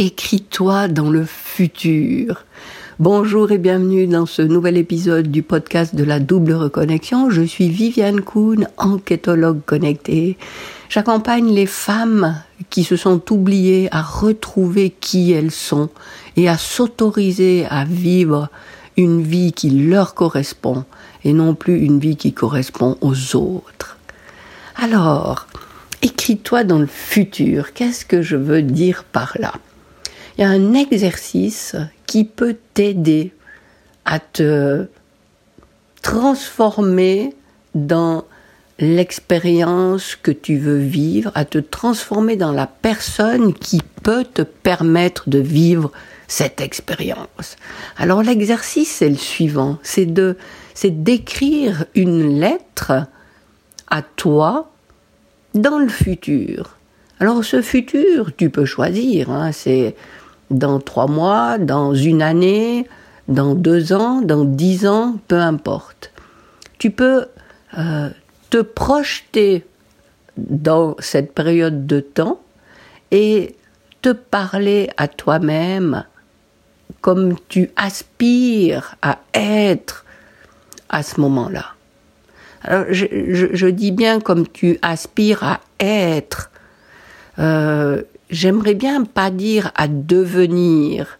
écris-toi dans le futur. Bonjour et bienvenue dans ce nouvel épisode du podcast de la double reconnexion. Je suis Viviane Kuhn, enquêtologue connectée. J'accompagne les femmes qui se sont oubliées à retrouver qui elles sont et à s'autoriser à vivre une vie qui leur correspond et non plus une vie qui correspond aux autres. Alors, écris-toi dans le futur. Qu'est-ce que je veux dire par là? Un exercice qui peut t'aider à te transformer dans l'expérience que tu veux vivre, à te transformer dans la personne qui peut te permettre de vivre cette expérience. Alors l'exercice c'est le suivant, c'est de c'est d'écrire une lettre à toi dans le futur. Alors ce futur, tu peux choisir, hein, c'est dans trois mois, dans une année, dans deux ans, dans dix ans, peu importe. Tu peux euh, te projeter dans cette période de temps et te parler à toi-même comme tu aspires à être à ce moment-là. Alors je, dis bien comme tu aspires à être. Euh, j'aimerais bien pas dire à devenir,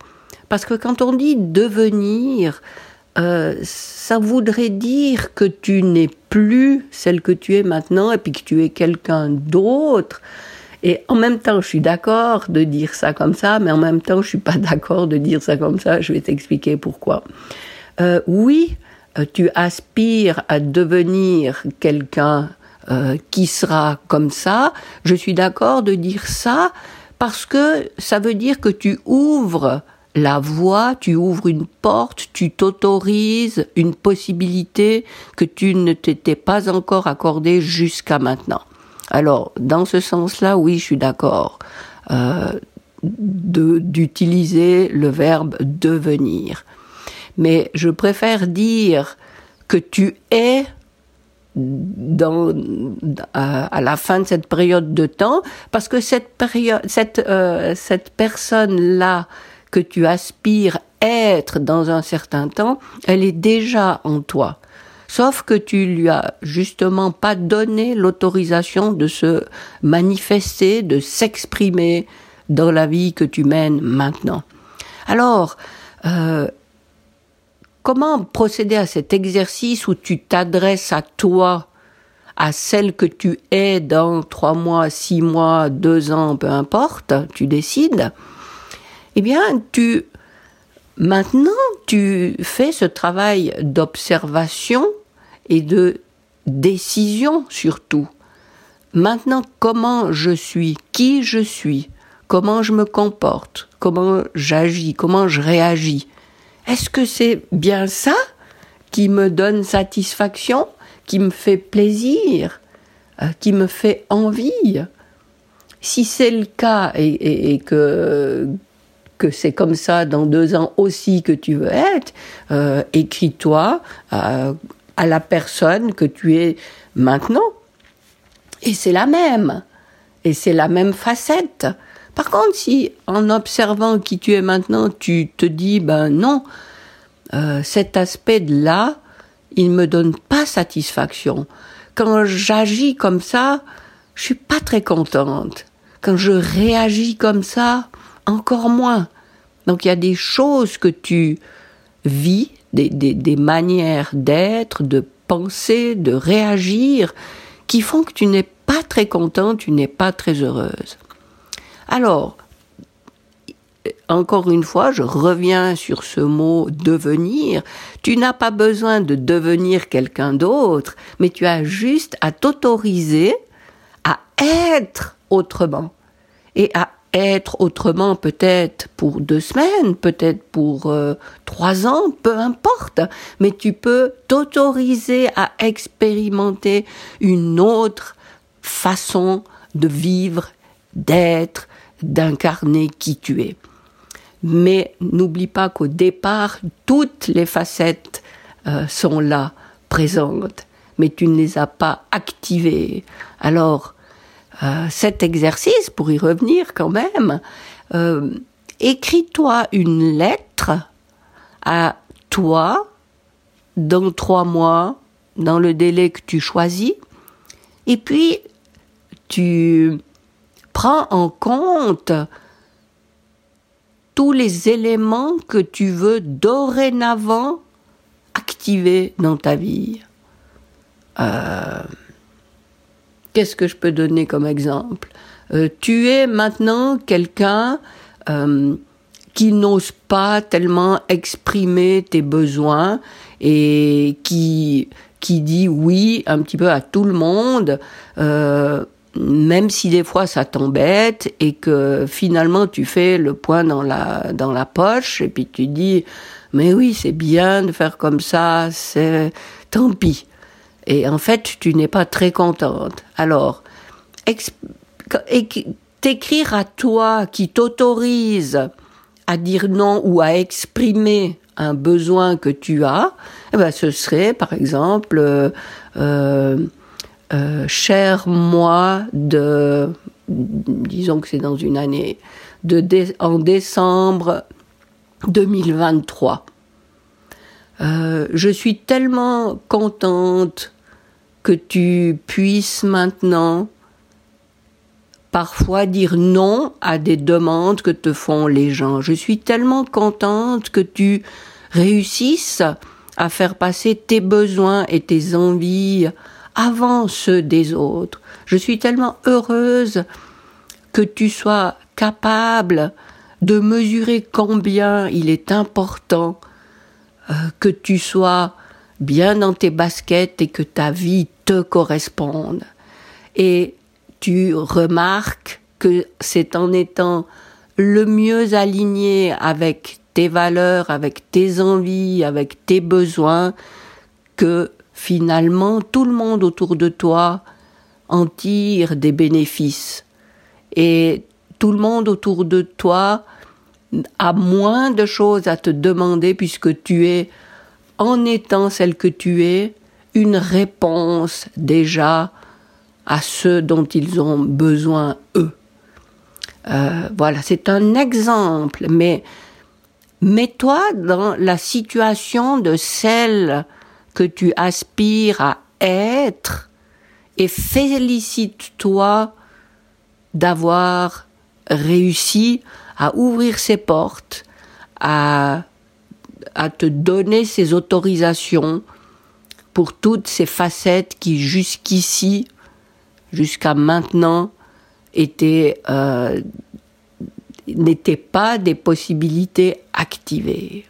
parce que quand on dit devenir, euh, ça voudrait dire que tu n'es plus celle que tu es maintenant et puis que tu es quelqu'un d'autre. Et en même temps, je suis d'accord de dire ça comme ça, mais en même temps, je suis pas d'accord de dire ça comme ça. Je vais t'expliquer pourquoi. Euh, oui, euh, tu aspires à devenir quelqu'un qui sera comme ça. Je suis d'accord de dire ça parce que ça veut dire que tu ouvres la voie, tu ouvres une porte, tu t'autorises une possibilité que tu ne t'étais pas encore accordée jusqu'à maintenant. Alors, dans ce sens-là, oui, je suis d'accord euh, d'utiliser le verbe devenir. Mais je préfère dire que tu es dans, à, la fin de cette période de temps, parce que cette période, cette, euh, cette personne-là que tu aspires être dans un certain temps, elle est déjà en toi. Sauf que tu lui as justement pas donné l'autorisation de se manifester, de s'exprimer dans la vie que tu mènes maintenant. Alors, euh, Comment procéder à cet exercice où tu t'adresses à toi, à celle que tu es dans trois mois, six mois, deux ans, peu importe, tu décides. Eh bien, tu, maintenant, tu fais ce travail d'observation et de décision surtout. Maintenant, comment je suis, qui je suis, comment je me comporte, comment j'agis, comment je réagis. Est-ce que c'est bien ça qui me donne satisfaction, qui me fait plaisir, euh, qui me fait envie? Si c'est le cas et, que que c'est comme ça dans deux ans aussi que tu veux être, euh, écris-toi euh, à la personne que tu es maintenant. Et c'est la même. Et c'est la même facette. Par contre, si en observant qui tu es maintenant, tu te dis, ben non, euh, cet aspect-là, il me donne pas satisfaction. Quand j'agis comme ça, je suis pas très contente. Quand je réagis comme ça, encore moins. Donc il y a des choses que tu vis, des, des, des manières d'être, de penser, de réagir, qui font que tu n'es pas très contente, tu n'es pas très heureuse. Alors, encore une fois, je reviens sur ce mot devenir. Tu n'as pas besoin de devenir quelqu'un d'autre, mais tu as juste à t'autoriser à être autrement. Et à être autrement peut-être pour deux semaines, peut-être pour euh, trois ans, peu importe, mais tu peux t'autoriser à expérimenter une autre façon de vivre, d'être, d'incarner qui tu es. Mais n'oublie pas qu'au départ, toutes les facettes euh, sont là, présentes, mais tu ne les as pas activées. Alors, euh, cet exercice, pour y revenir quand même, euh, écris-toi une lettre à toi dans trois mois, dans le délai que tu choisis, et puis tu prends en compte tous les éléments que tu veux dorénavant activer dans ta vie. Euh, qu'est-ce que je peux donner comme exemple? Euh, Tu es maintenant quelqu'un euh, qui n'ose pas tellement exprimer tes besoins et qui qui dit oui un petit peu à tout le monde, même si des fois ça t'embête et que finalement tu fais le point dans la dans la poche et puis tu dis mais oui c'est bien de faire comme ça, c'est tant pis. Et en fait tu n'es pas très contente. Alors t'écrire à toi qui t'autorise à dire non ou à exprimer un besoin que tu as, eh ben, ce serait par exemple euh, euh, euh, cher mois de, disons que c'est dans une année, de en décembre 2023. je suis tellement contente que tu puisses maintenant parfois dire non à des demandes que te font les gens. Je suis tellement contente que tu réussisses à faire passer tes besoins et tes envies avant ceux des autres. Je suis tellement heureuse que tu sois capable de mesurer combien il est important euh, que tu sois bien dans tes baskets et que ta vie te corresponde. Et tu remarques que c'est en étant le mieux aligné avec tes valeurs, avec tes envies, avec tes besoins, que finalement tout le monde autour de toi en tire des bénéfices. Et tout le monde autour de toi a moins de choses à te demander puisque tu es, en étant celle que tu es, une réponse déjà à ceux dont ils ont besoin eux. Euh, voilà, c'est un exemple, mais mets-toi dans la situation de celle tu aspires à être et félicite-toi d'avoir réussi à ouvrir ses portes, à, te donner ces autorisations pour toutes ces facettes qui jusqu'ici jusqu'à maintenant euh, n'étaient pas des possibilités activées.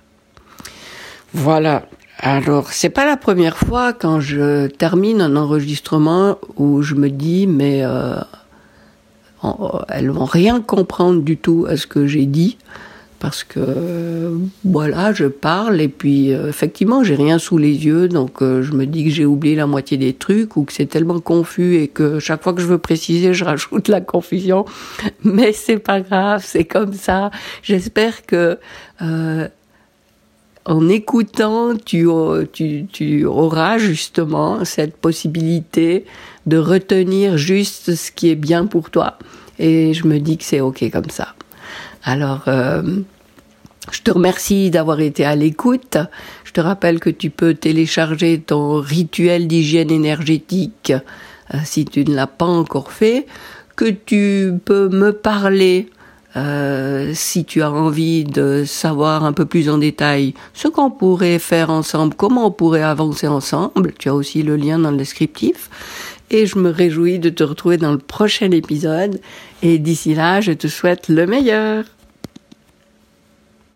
Voilà. Alors, c'est pas la première fois quand je termine un enregistrement où je me dis mais euh, elles vont rien comprendre du tout à ce que j'ai dit parce que voilà, je parle et puis euh, effectivement, j'ai rien sous les yeux, donc euh, je me dis que j'ai oublié la moitié des trucs ou que c'est tellement confus et que chaque fois que je veux préciser, je rajoute la confusion. Mais c'est pas grave, c'est comme ça. J'espère que en écoutant, tu, auras justement cette possibilité de retenir juste ce qui est bien pour toi. Et je me dis que c'est ok comme ça. Alors, euh, je te remercie d'avoir été à l'écoute. Je te rappelle que tu peux télécharger ton rituel d'hygiène énergétique euh, si tu ne l'as pas encore fait, que tu peux me parler euh, si tu as envie de savoir un peu plus en détail ce qu'on pourrait faire ensemble, comment on pourrait avancer ensemble. Tu as aussi le lien dans le descriptif et je me réjouis de te retrouver dans le prochain épisode. Et d'ici là, je te souhaite le meilleur.